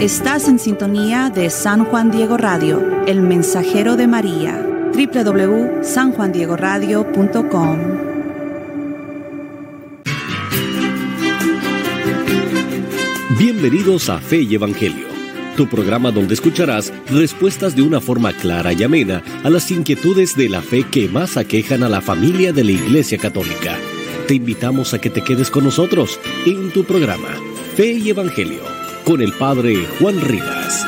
Estás en sintonía de San Juan Diego Radio, el mensajero de María. www.sanjuandiegoradio.com Bienvenidos a Fe y Evangelio, tu programa donde escucharás respuestas de una forma clara y amena a las inquietudes de la fe que más aquejan a la familia de la Iglesia Católica. Te invitamos a que te quedes con nosotros en tu programa Fe y Evangelio con el Padre Juan Rivas.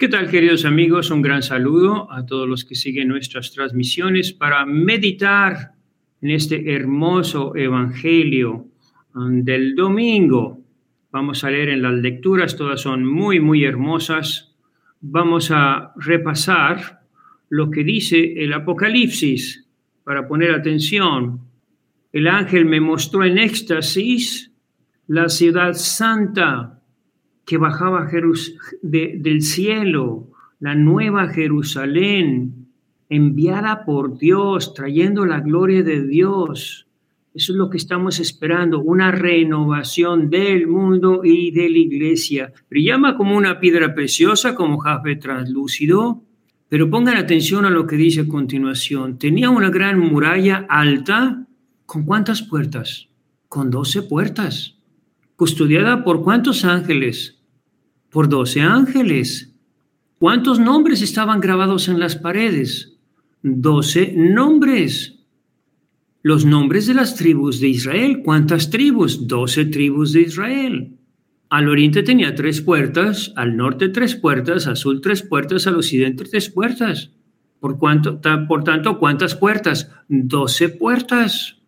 ¿Qué tal queridos amigos? Un gran saludo a todos los que siguen nuestras transmisiones para meditar en este hermoso Evangelio um, del domingo. Vamos a leer en las lecturas, todas son muy, muy hermosas. Vamos a repasar lo que dice el Apocalipsis para poner atención. El ángel me mostró en éxtasis la ciudad santa que bajaba del cielo, la nueva Jerusalén, enviada por Dios, trayendo la gloria de Dios. Eso es lo que estamos esperando, una renovación del mundo y de la iglesia. Brillaba como una piedra preciosa, como jaspe translúcido, pero pongan atención a lo que dice a continuación. Tenía una gran muralla alta. ¿Con cuántas puertas? Con doce puertas. ¿Custodiada por cuántos ángeles? Por doce ángeles. ¿Cuántos nombres estaban grabados en las paredes? Doce nombres. Los nombres de las tribus de Israel. ¿Cuántas tribus? Doce tribus de Israel. Al oriente tenía tres puertas, al norte tres puertas, al sur tres puertas, al occidente tres puertas. Por, cuánto, por tanto, ¿cuántas puertas? Doce puertas.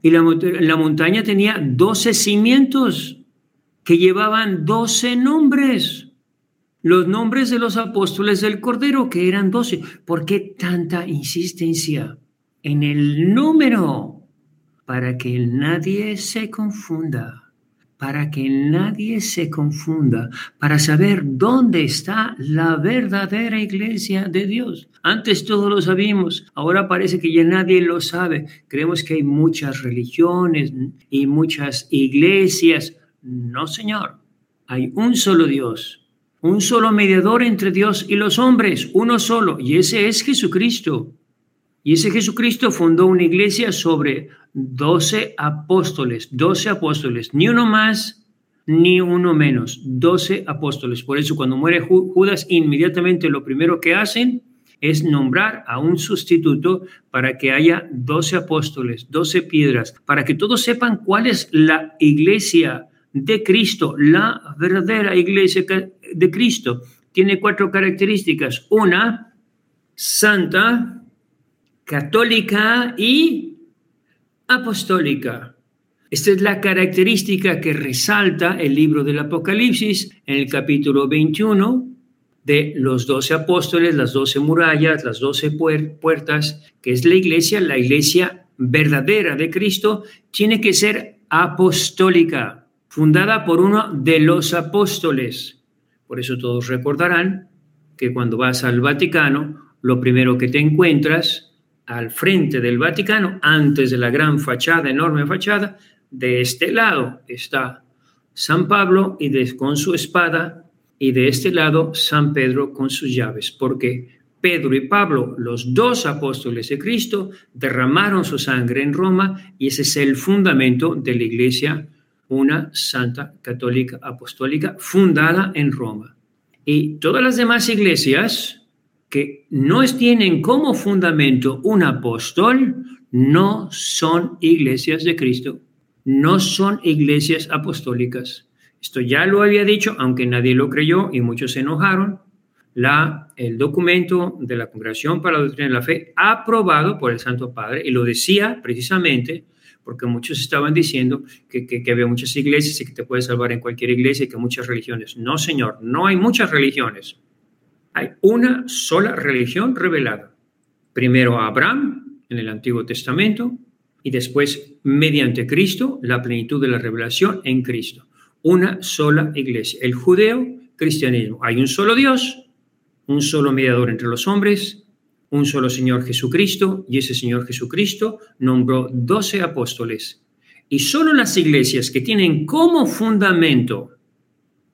Y la, la montaña tenía doce cimientos que llevaban doce nombres. Los nombres de los apóstoles del Cordero, que eran doce. ¿Por qué tanta insistencia en el número? Para que nadie se confunda para que nadie se confunda, para saber dónde está la verdadera iglesia de Dios. Antes todos lo sabíamos, ahora parece que ya nadie lo sabe. Creemos que hay muchas religiones y muchas iglesias. No, Señor, hay un solo Dios, un solo mediador entre Dios y los hombres, uno solo, y ese es Jesucristo. Y ese Jesucristo fundó una iglesia sobre doce apóstoles, doce apóstoles, ni uno más ni uno menos, doce apóstoles. Por eso cuando muere Judas, inmediatamente lo primero que hacen es nombrar a un sustituto para que haya doce apóstoles, doce piedras, para que todos sepan cuál es la iglesia de Cristo, la verdadera iglesia de Cristo. Tiene cuatro características. Una, santa, católica y apostólica. Esta es la característica que resalta el libro del Apocalipsis en el capítulo 21 de los doce apóstoles, las doce murallas, las doce puertas, que es la iglesia, la iglesia verdadera de Cristo, tiene que ser apostólica, fundada por uno de los apóstoles. Por eso todos recordarán que cuando vas al Vaticano, lo primero que te encuentras al frente del Vaticano, antes de la gran fachada, enorme fachada, de este lado está San Pablo y con su espada, y de este lado San Pedro con sus llaves, porque Pedro y Pablo, los dos apóstoles de Cristo, derramaron su sangre en Roma y ese es el fundamento de la iglesia, una santa católica apostólica fundada en Roma. Y todas las demás iglesias, que no tienen como fundamento un apóstol, no son iglesias de Cristo, no son iglesias apostólicas. Esto ya lo había dicho, aunque nadie lo creyó y muchos se enojaron. La, el documento de la Congregación para la Doctrina de la Fe, aprobado por el Santo Padre, y lo decía precisamente porque muchos estaban diciendo que, que, había muchas iglesias y que te puedes salvar en cualquier iglesia y que muchas religiones. No, Señor, no hay muchas religiones. Hay una sola religión revelada. Primero a Abraham en el Antiguo Testamento y después mediante Cristo la plenitud de la revelación en Cristo. Una sola iglesia, el judeo cristianismo. Hay un solo Dios, un solo mediador entre los hombres, un solo Señor Jesucristo y ese Señor Jesucristo nombró doce apóstoles. Y solo las iglesias que tienen como fundamento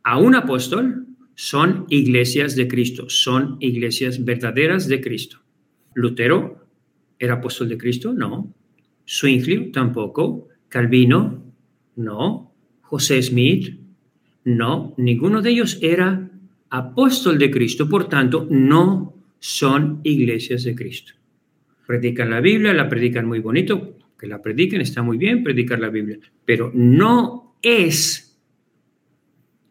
a un apóstol son iglesias de Cristo, son iglesias verdaderas de Cristo. Lutero era apóstol de Cristo, no. Zwingli tampoco. Calvino, no. José Smith, no. Ninguno de ellos era apóstol de Cristo, por tanto, no son iglesias de Cristo. Predican la Biblia, la predican muy bonito, que la prediquen, está muy bien predicar la Biblia, pero no es,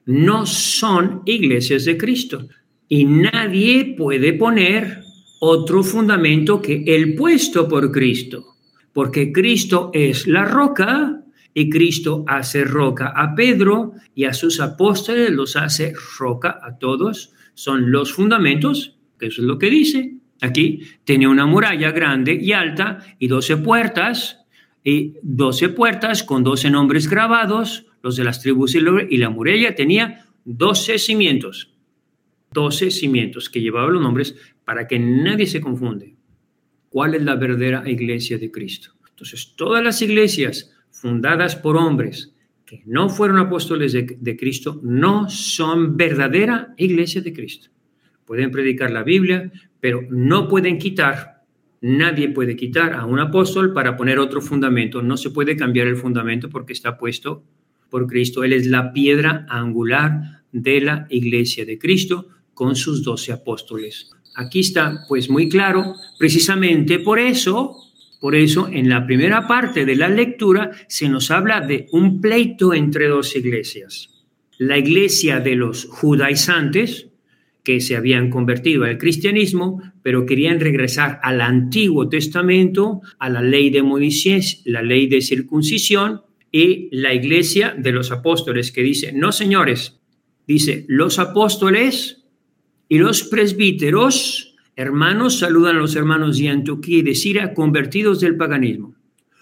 no son iglesias de Cristo. Y nadie puede poner otro fundamento que el puesto por Cristo, porque Cristo es la roca y Cristo hace roca a Pedro y a sus apóstoles los hace roca a todos. Son los fundamentos eso es lo que dice. Aquí tiene una muralla grande y alta y doce puertas, y doce puertas con doce nombres grabados, los de las tribus y la muralla tenía doce cimientos, doce cimientos que llevaban los nombres para que nadie se confunde. ¿Cuál es la verdadera iglesia de Cristo? Entonces, todas las iglesias fundadas por hombres que no fueron apóstoles de, de Cristo no son verdadera iglesia de Cristo pueden predicar la Biblia, pero no pueden quitar, nadie puede quitar a un apóstol para poner otro fundamento. No se puede cambiar el fundamento porque está puesto por Cristo. Él es la piedra angular de la iglesia de Cristo con sus doce apóstoles. Aquí está pues muy claro, precisamente por eso, por eso en la primera parte de la lectura se nos habla de un pleito entre dos iglesias. La iglesia de los judaizantes, que se habían convertido al cristianismo, pero querían regresar al Antiguo Testamento, a la ley de Moisés, la ley de circuncisión y la iglesia de los apóstoles que dice, no señores, dice, los apóstoles y los presbíteros, hermanos, saludan a los hermanos de Antioquía y de Siria convertidos del paganismo.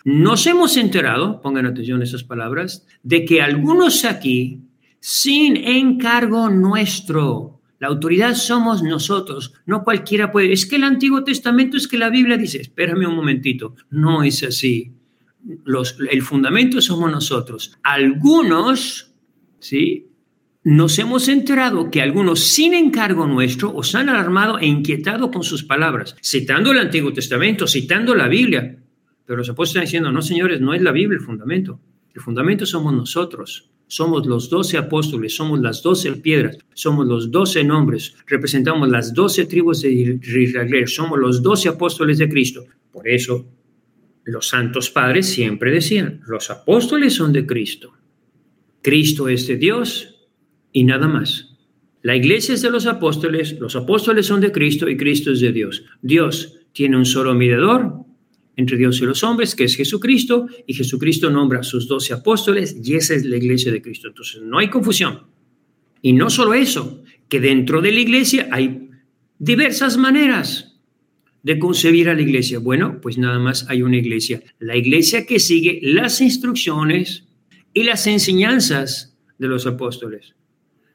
Nos hemos enterado, pongan atención a esas palabras, de que algunos aquí, sin encargo nuestro, la autoridad somos nosotros, no cualquiera puede. Es que el Antiguo Testamento es que la Biblia dice, espérame un momentito, no es así. Los, el fundamento somos nosotros. Algunos, ¿sí? Nos hemos enterado que algunos sin encargo nuestro os han alarmado e inquietado con sus palabras, citando el Antiguo Testamento, citando la Biblia. Pero los apóstoles están diciendo, no señores, no es la Biblia el fundamento. El fundamento somos nosotros somos los doce apóstoles, somos las doce piedras, somos los doce nombres, representamos las doce tribus de Israel, somos los doce apóstoles de Cristo. Por eso los santos padres siempre decían, los apóstoles son de Cristo, Cristo es de Dios y nada más. La iglesia es de los apóstoles, los apóstoles son de Cristo y Cristo es de Dios. Dios tiene un solo mediador, entre Dios y los hombres, que es Jesucristo, y Jesucristo nombra a sus doce apóstoles, y esa es la iglesia de Cristo. Entonces, no hay confusión. Y no solo eso, que dentro de la iglesia hay diversas maneras de concebir a la iglesia. Bueno, pues nada más hay una iglesia. La iglesia que sigue las instrucciones y las enseñanzas de los apóstoles.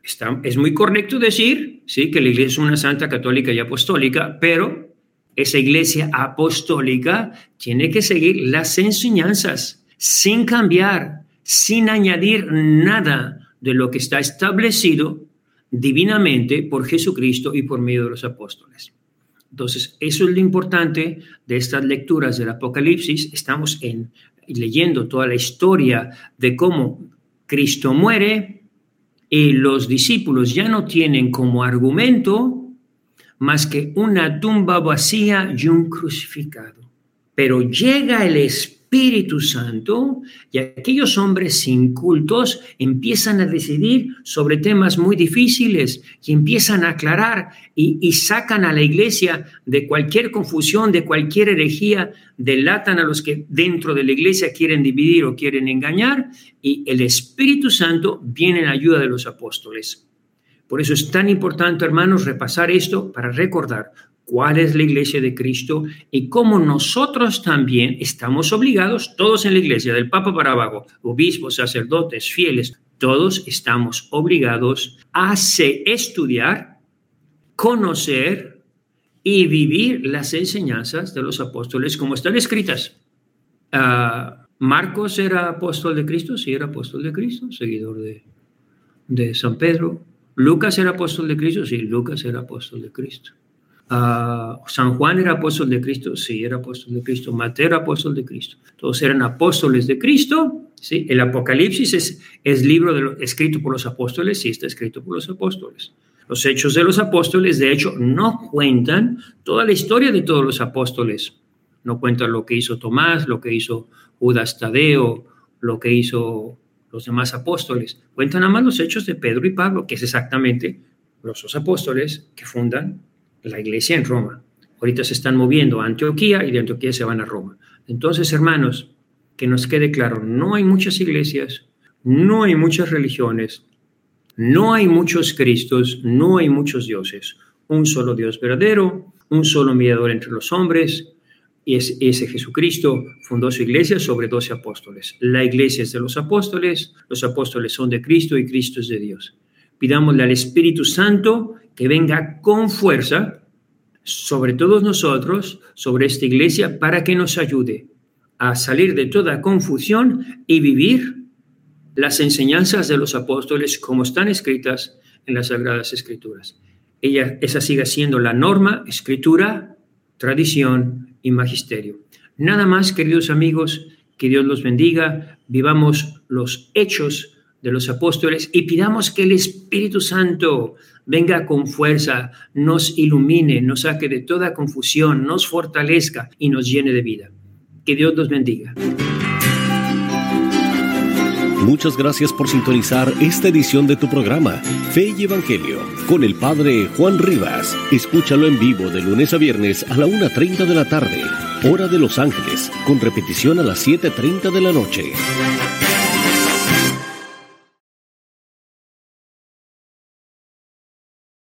Está, es muy correcto decir, sí, que la iglesia es una santa católica y apostólica, pero esa iglesia apostólica tiene que seguir las enseñanzas sin cambiar, sin añadir nada de lo que está establecido divinamente por Jesucristo y por medio de los apóstoles. Entonces, eso es lo importante de estas lecturas del Apocalipsis. Estamos en, leyendo toda la historia de cómo Cristo muere y los discípulos ya no tienen como argumento más que una tumba vacía y un crucificado. Pero llega el Espíritu Santo y aquellos hombres incultos empiezan a decidir sobre temas muy difíciles y empiezan a aclarar y, y sacan a la iglesia de cualquier confusión, de cualquier herejía, delatan a los que dentro de la iglesia quieren dividir o quieren engañar y el Espíritu Santo viene en ayuda de los apóstoles. Por eso es tan importante, hermanos, repasar esto para recordar cuál es la iglesia de Cristo y cómo nosotros también estamos obligados, todos en la iglesia, del Papa para abajo, obispos, sacerdotes, fieles, todos estamos obligados a estudiar, conocer y vivir las enseñanzas de los apóstoles como están escritas. Ah, Marcos era apóstol de Cristo, sí era apóstol de Cristo, seguidor de San Pedro. Lucas era apóstol de Cristo, sí, Lucas era apóstol de Cristo. Ah, San Juan era apóstol de Cristo, sí, era apóstol de Cristo. Mateo era apóstol de Cristo. Todos eran apóstoles de Cristo. ¿sí? El Apocalipsis es, es libro escrito por los apóstoles, sí, está escrito por los apóstoles. Los hechos de los apóstoles, de hecho, no cuentan toda la historia de todos los apóstoles. No cuentan lo que hizo Tomás, lo que hizo Judas Tadeo, lo que hizo los demás apóstoles. Cuentan nada más los hechos de Pedro y Pablo, que es exactamente los dos apóstoles que fundan la iglesia en Roma. Ahorita se están moviendo a Antioquía y de Antioquía se van a Roma. Entonces, hermanos, que nos quede claro, no hay muchas iglesias, no hay muchas religiones, no hay muchos Cristos, no hay muchos dioses. Un solo Dios verdadero, un solo mediador entre los hombres, es, ese Jesucristo fundó su iglesia sobre doce apóstoles. La iglesia es de los apóstoles, los apóstoles son de Cristo y Cristo es de Dios. Pidámosle al Espíritu Santo que venga con fuerza sobre todos nosotros, sobre esta iglesia, para que nos ayude a salir de toda confusión y vivir las enseñanzas de los apóstoles como están escritas en las Sagradas Escrituras. Ella, esa sigue siendo la norma, escritura, tradición y magisterio. Nada más, queridos amigos, que Dios los bendiga, vivamos los hechos de los apóstoles y pidamos que el Espíritu Santo venga con fuerza, nos ilumine, nos saque de toda confusión, nos fortalezca y nos llene de vida. Que Dios los bendiga. Muchas gracias por sintonizar esta edición de tu programa, Fe y Evangelio, con el Padre Juan Rivas. Escúchalo en vivo de lunes a viernes a la 1.30 de la tarde, hora de Los Ángeles, con repetición a las 7.30 de la noche.